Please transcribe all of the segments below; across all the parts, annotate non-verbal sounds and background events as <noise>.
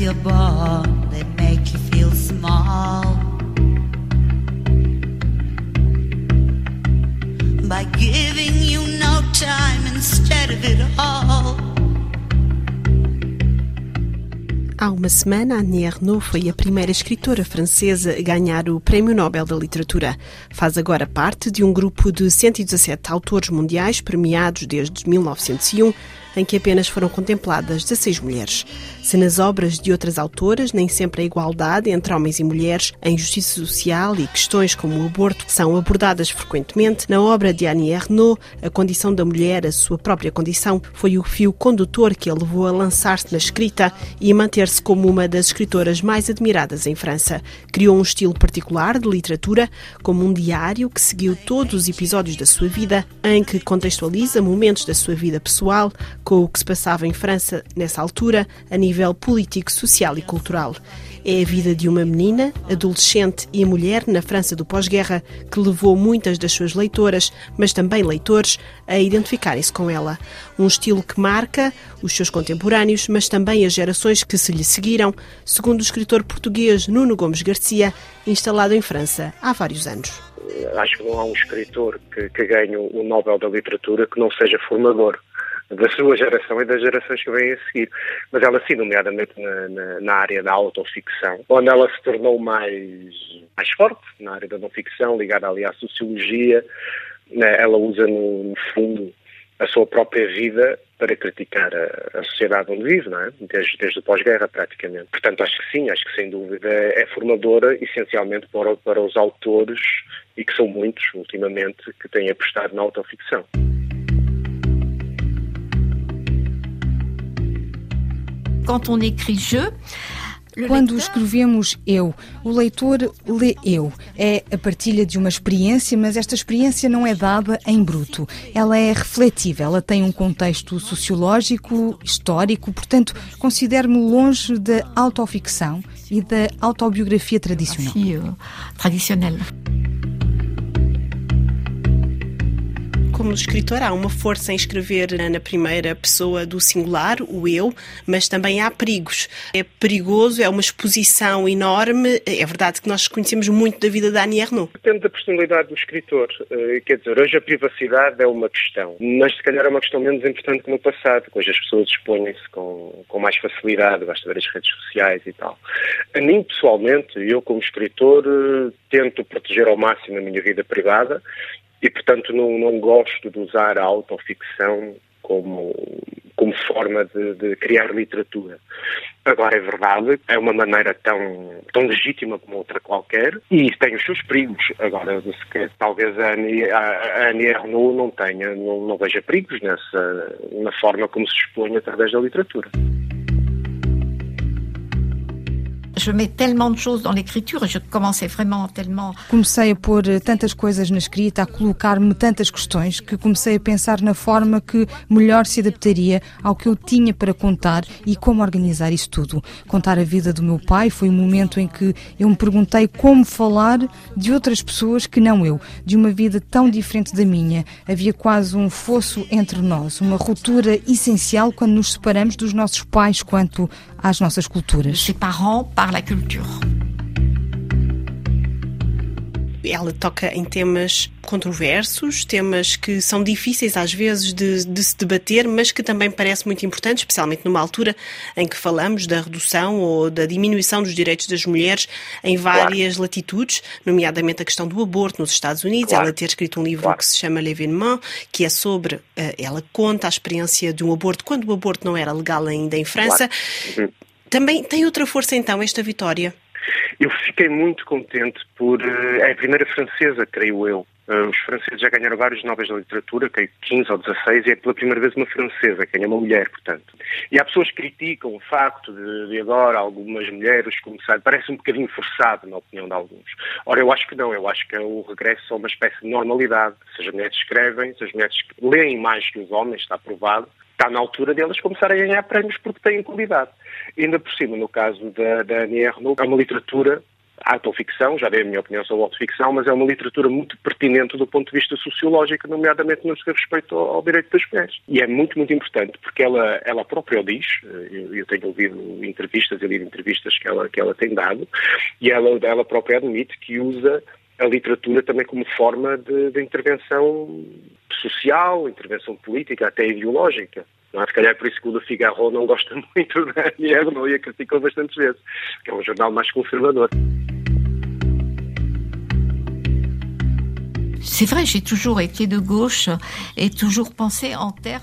you're born, they make you feel small. By giving you no time instead of it all. Há uma semana, Annie Ernaux foi a primeira escritora francesa a ganhar o Prémio Nobel da Literatura. Faz agora parte de um grupo de 117 autores mundiais premiados desde 1901 em que apenas foram contempladas 16 mulheres. Se nas obras de outras autoras nem sempre a igualdade entre homens e mulheres, a injustiça social e questões como o aborto são abordadas frequentemente, na obra de Annie Ernaux, a condição da mulher, a sua própria condição, foi o fio condutor que a levou a lançar-se na escrita e a manter-se como uma das escritoras mais admiradas em França. Criou um estilo particular de literatura, como um diário que seguiu todos os episódios da sua vida, em que contextualiza momentos da sua vida pessoal, com o que se passava em França nessa altura, a nível político, social e cultural. É a vida de uma menina, adolescente e mulher na França do pós-guerra que levou muitas das suas leitoras, mas também leitores, a identificarem-se com ela. Um estilo que marca os seus contemporâneos, mas também as gerações que se lhe seguiram, segundo o escritor português Nuno Gomes Garcia, instalado em França há vários anos. Acho que não há um escritor que, que ganhe o Nobel da Literatura que não seja formador da sua geração e das gerações que vêm a seguir. Mas ela, sim, nomeadamente na, na, na, área da autoficção, onde ela se tornou mais, mais forte, na área da não ficção, ligada ali à sociologia, né? ela usa, no, no, fundo, a sua própria vida para criticar a, a sociedade onde vive, não é? Desde, desde o pós-guerra, praticamente. Portanto, acho que sim, acho que sem dúvida é formadora, essencialmente para, para os autores, e que são muitos, ultimamente, que têm apostado na autoficção. Quando escrevemos eu, o leitor lê eu. É a partilha de uma experiência, mas esta experiência não é dada em bruto. Ela é refletiva, ela tem um contexto sociológico, histórico, portanto, considero-me longe da autoficção e da autobiografia tradicional. Tradicional. Como escritor, há uma força em escrever na primeira pessoa do singular, o eu, mas também há perigos. É perigoso, é uma exposição enorme. É verdade que nós conhecemos muito da vida da Annie Ernaux. Depende da personalidade do escritor. Eh, quer dizer, hoje a privacidade é uma questão, mas se calhar é uma questão menos importante que no passado, hoje as pessoas expõem-se com, com mais facilidade, basta ver as redes sociais e tal. A mim, pessoalmente, eu como escritor, eh, tento proteger ao máximo a minha vida privada e, portanto, não, não gosto de usar a autoficção como, como forma de, de, criar literatura. Agora, é verdade, é uma maneira tão, tão legítima como outra qualquer e tem os seus perigos. Agora, talvez a Annie, a, não tenha, não, não veja perigos nessa, na forma como se expõe através da literatura. Je mets tellement de choses dans l'écriture, je commençais vraiment tellement. Comecei a pôr tantas coisas na escrita, a colocar-me tantas questões, que comecei a pensar na forma que melhor se adaptaria ao que eu tinha para contar e como organizar isso tudo. Contar a vida do meu pai foi um momento em que eu me perguntei como falar de outras pessoas que não eu, de uma vida tão diferente da minha. Havia quase um fosso entre nós, uma ruptura essencial quando nos separamos dos nossos pais quanto às nossas culturas. Ses parents par la culture. Ela toca em temas controversos, temas que são difíceis às vezes de, de, se debater, mas que também parece muito importante, especialmente numa altura em que falamos da redução ou da diminuição dos direitos das mulheres em várias claro. latitudes, nomeadamente a questão do aborto nos Estados Unidos. Claro. Ela ter escrito um livro claro. que se chama L'Événement, que é sobre, uh, ela conta a experiência de um aborto quando o aborto não era legal ainda em França. Uhum. Também tem outra força então esta vitória? Eu fiquei muito contente por. Eh, é a primeira francesa, creio eu. Eh, os franceses já ganharam vários Nobel da Literatura, creio 15 ou 16, e é pela primeira vez uma francesa, que é uma mulher, portanto. E há pessoas que criticam o facto de, de agora algumas mulheres começarem. Parece um bocadinho forçado, na opinião de alguns. Ora, eu acho que não, eu acho que é o regresso a uma espécie de normalidade. Se as mulheres escrevem, se as mulheres leem mais que os homens, está provado, está na altura delas começarem a ganhar prémios porque têm qualidade. E ainda por cima, no caso da, da Annie Ernaux, é uma literatura autoficção, já dei a minha opinião sobre autoficção, mas é uma literatura muito pertinente do ponto de vista sociológico, nomeadamente no que diz respeito ao, ao, direito das mulheres. E é muito, muito importante, porque ela, ela própria o diz, eu, eu tenho ouvido entrevistas e lido entrevistas que ela, que ela tem dado, e ela, ela própria admite que usa a literatura também como forma de, de intervenção social, intervenção política, até ideológica. Não é? Se calhar é por isso que o Le Figaro não gosta <laughs> muito da não e a criticou bastantes vezes, que é um jornal mais conservador.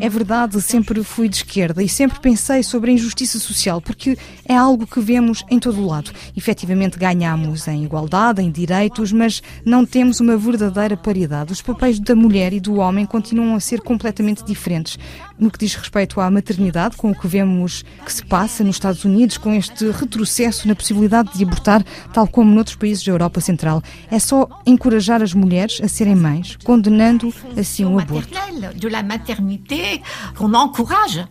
É verdade, sempre fui de esquerda e sempre pensei sobre a injustiça social, porque é algo que vemos em todo o lado. Efetivamente ganhamos em igualdade, em direitos, mas não temos uma verdadeira paridade. Os papéis da mulher e do homem continuam a ser completamente diferentes. No que diz respeito à maternidade, com o que vemos que se passa nos Estados Unidos, com este retrocesso na possibilidade de abortar, tal como noutros países da Europa Central, é só encorajar as mulheres a serem mães, condenando assim o aborto. De la maternité qu'on encourage.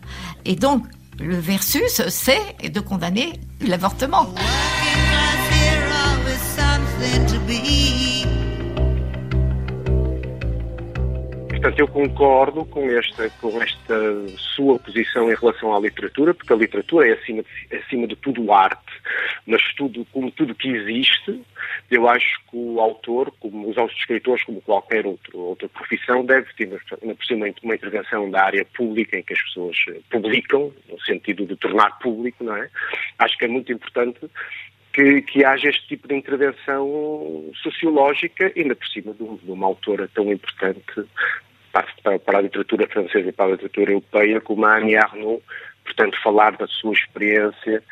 Et donc, le versus, c'est de condamner l'avortement. Portanto, eu concordo com esta, com esta sua posição em relação à literatura, porque a literatura é, acima de, acima de tudo, arte, mas tudo, como tudo que existe, eu acho que o autor, como os outros escritores, como qualquer outro, outra profissão, deve ter, na por cima, uma intervenção da área pública, em que as pessoas publicam, no sentido de tornar público, não é? Acho que é muito importante que, que, haja este tipo de intervenção sociológica, ainda por cima de uma autora tão importante para, para, a literatura francesa e para a literatura europeia, como a Annie Arnaud, portanto, falar da sua experiência,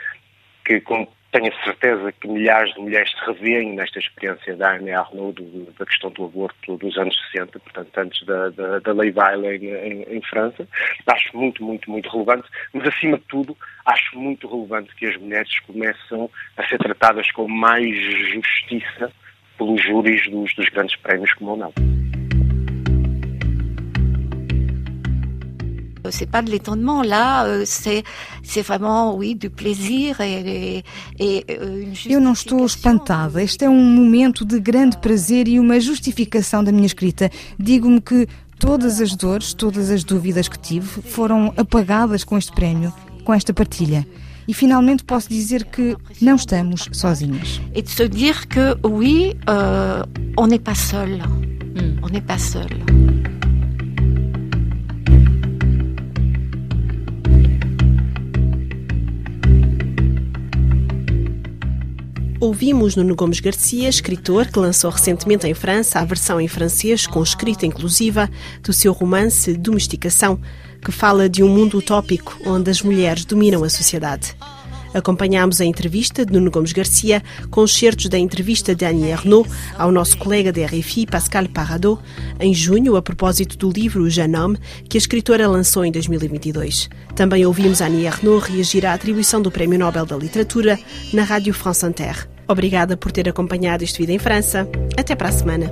que com, tenho a certeza que milhares de mulheres se revêem nesta experiência da Annie Arnaud, do, da questão do aborto dos anos 60, portanto, antes da, da, da lei Weill em, em, em, França. Acho muito, muito, muito relevante, mas, acima de tudo, acho muito relevante que as mulheres começam a ser tratadas com mais justiça pelos júris dos, dos grandes prémios como o Nobel. C'est pas de l'étonnement là, euh, c'est c'est vraiment oui du plaisir et, et, euh, une Eu não estou espantada. Este é um momento de grande prazer e uma justificação da minha escrita. Digo-me que todas as dores, todas as dúvidas que tive foram apagadas com este prémio, com esta partilha. E finalmente posso dizer que não estamos sozinhas. E de se dire que oui, euh, on n'est pas seul. Mm. On n'est pas seul. Ouvimos Nuno Gomes Garcia, escritor que lançou recentemente em França a versão em francês com escrita inclusiva do seu romance Domesticação, que fala de um mundo utópico onde as mulheres dominam a sociedade. Acompanhámos a entrevista de Nuno Gomes Garcia com certos da entrevista de Annie Ernaux ao nosso colega da RFI, Pascal Paradot, em junho, a propósito do livro Jeune Homme, que a escritora lançou em 2022. Também ouvimos Annie Ernaux reagir à atribuição do Prémio Nobel da Literatura na Rádio France Inter. Obrigada por ter acompanhado este Vida em França. Até para a semana.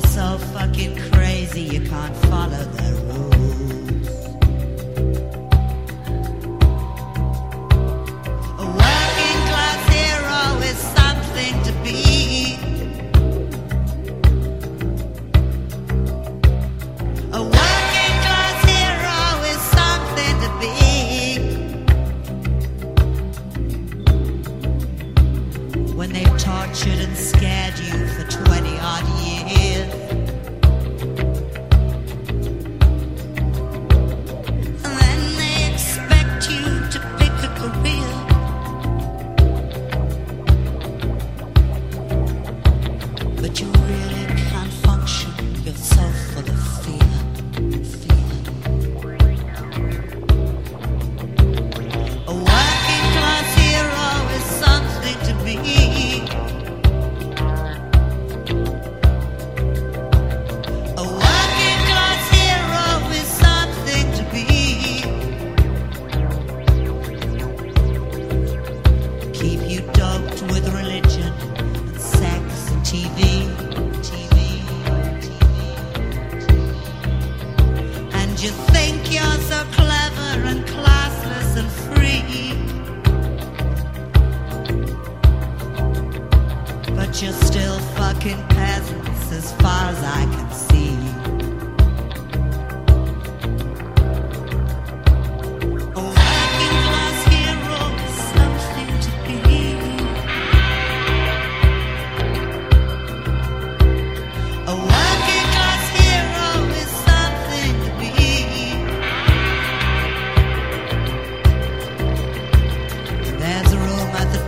So fucking crazy you can't follow the rules.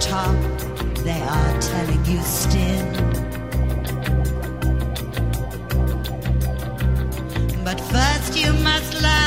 top, they are telling you still. But first you must learn.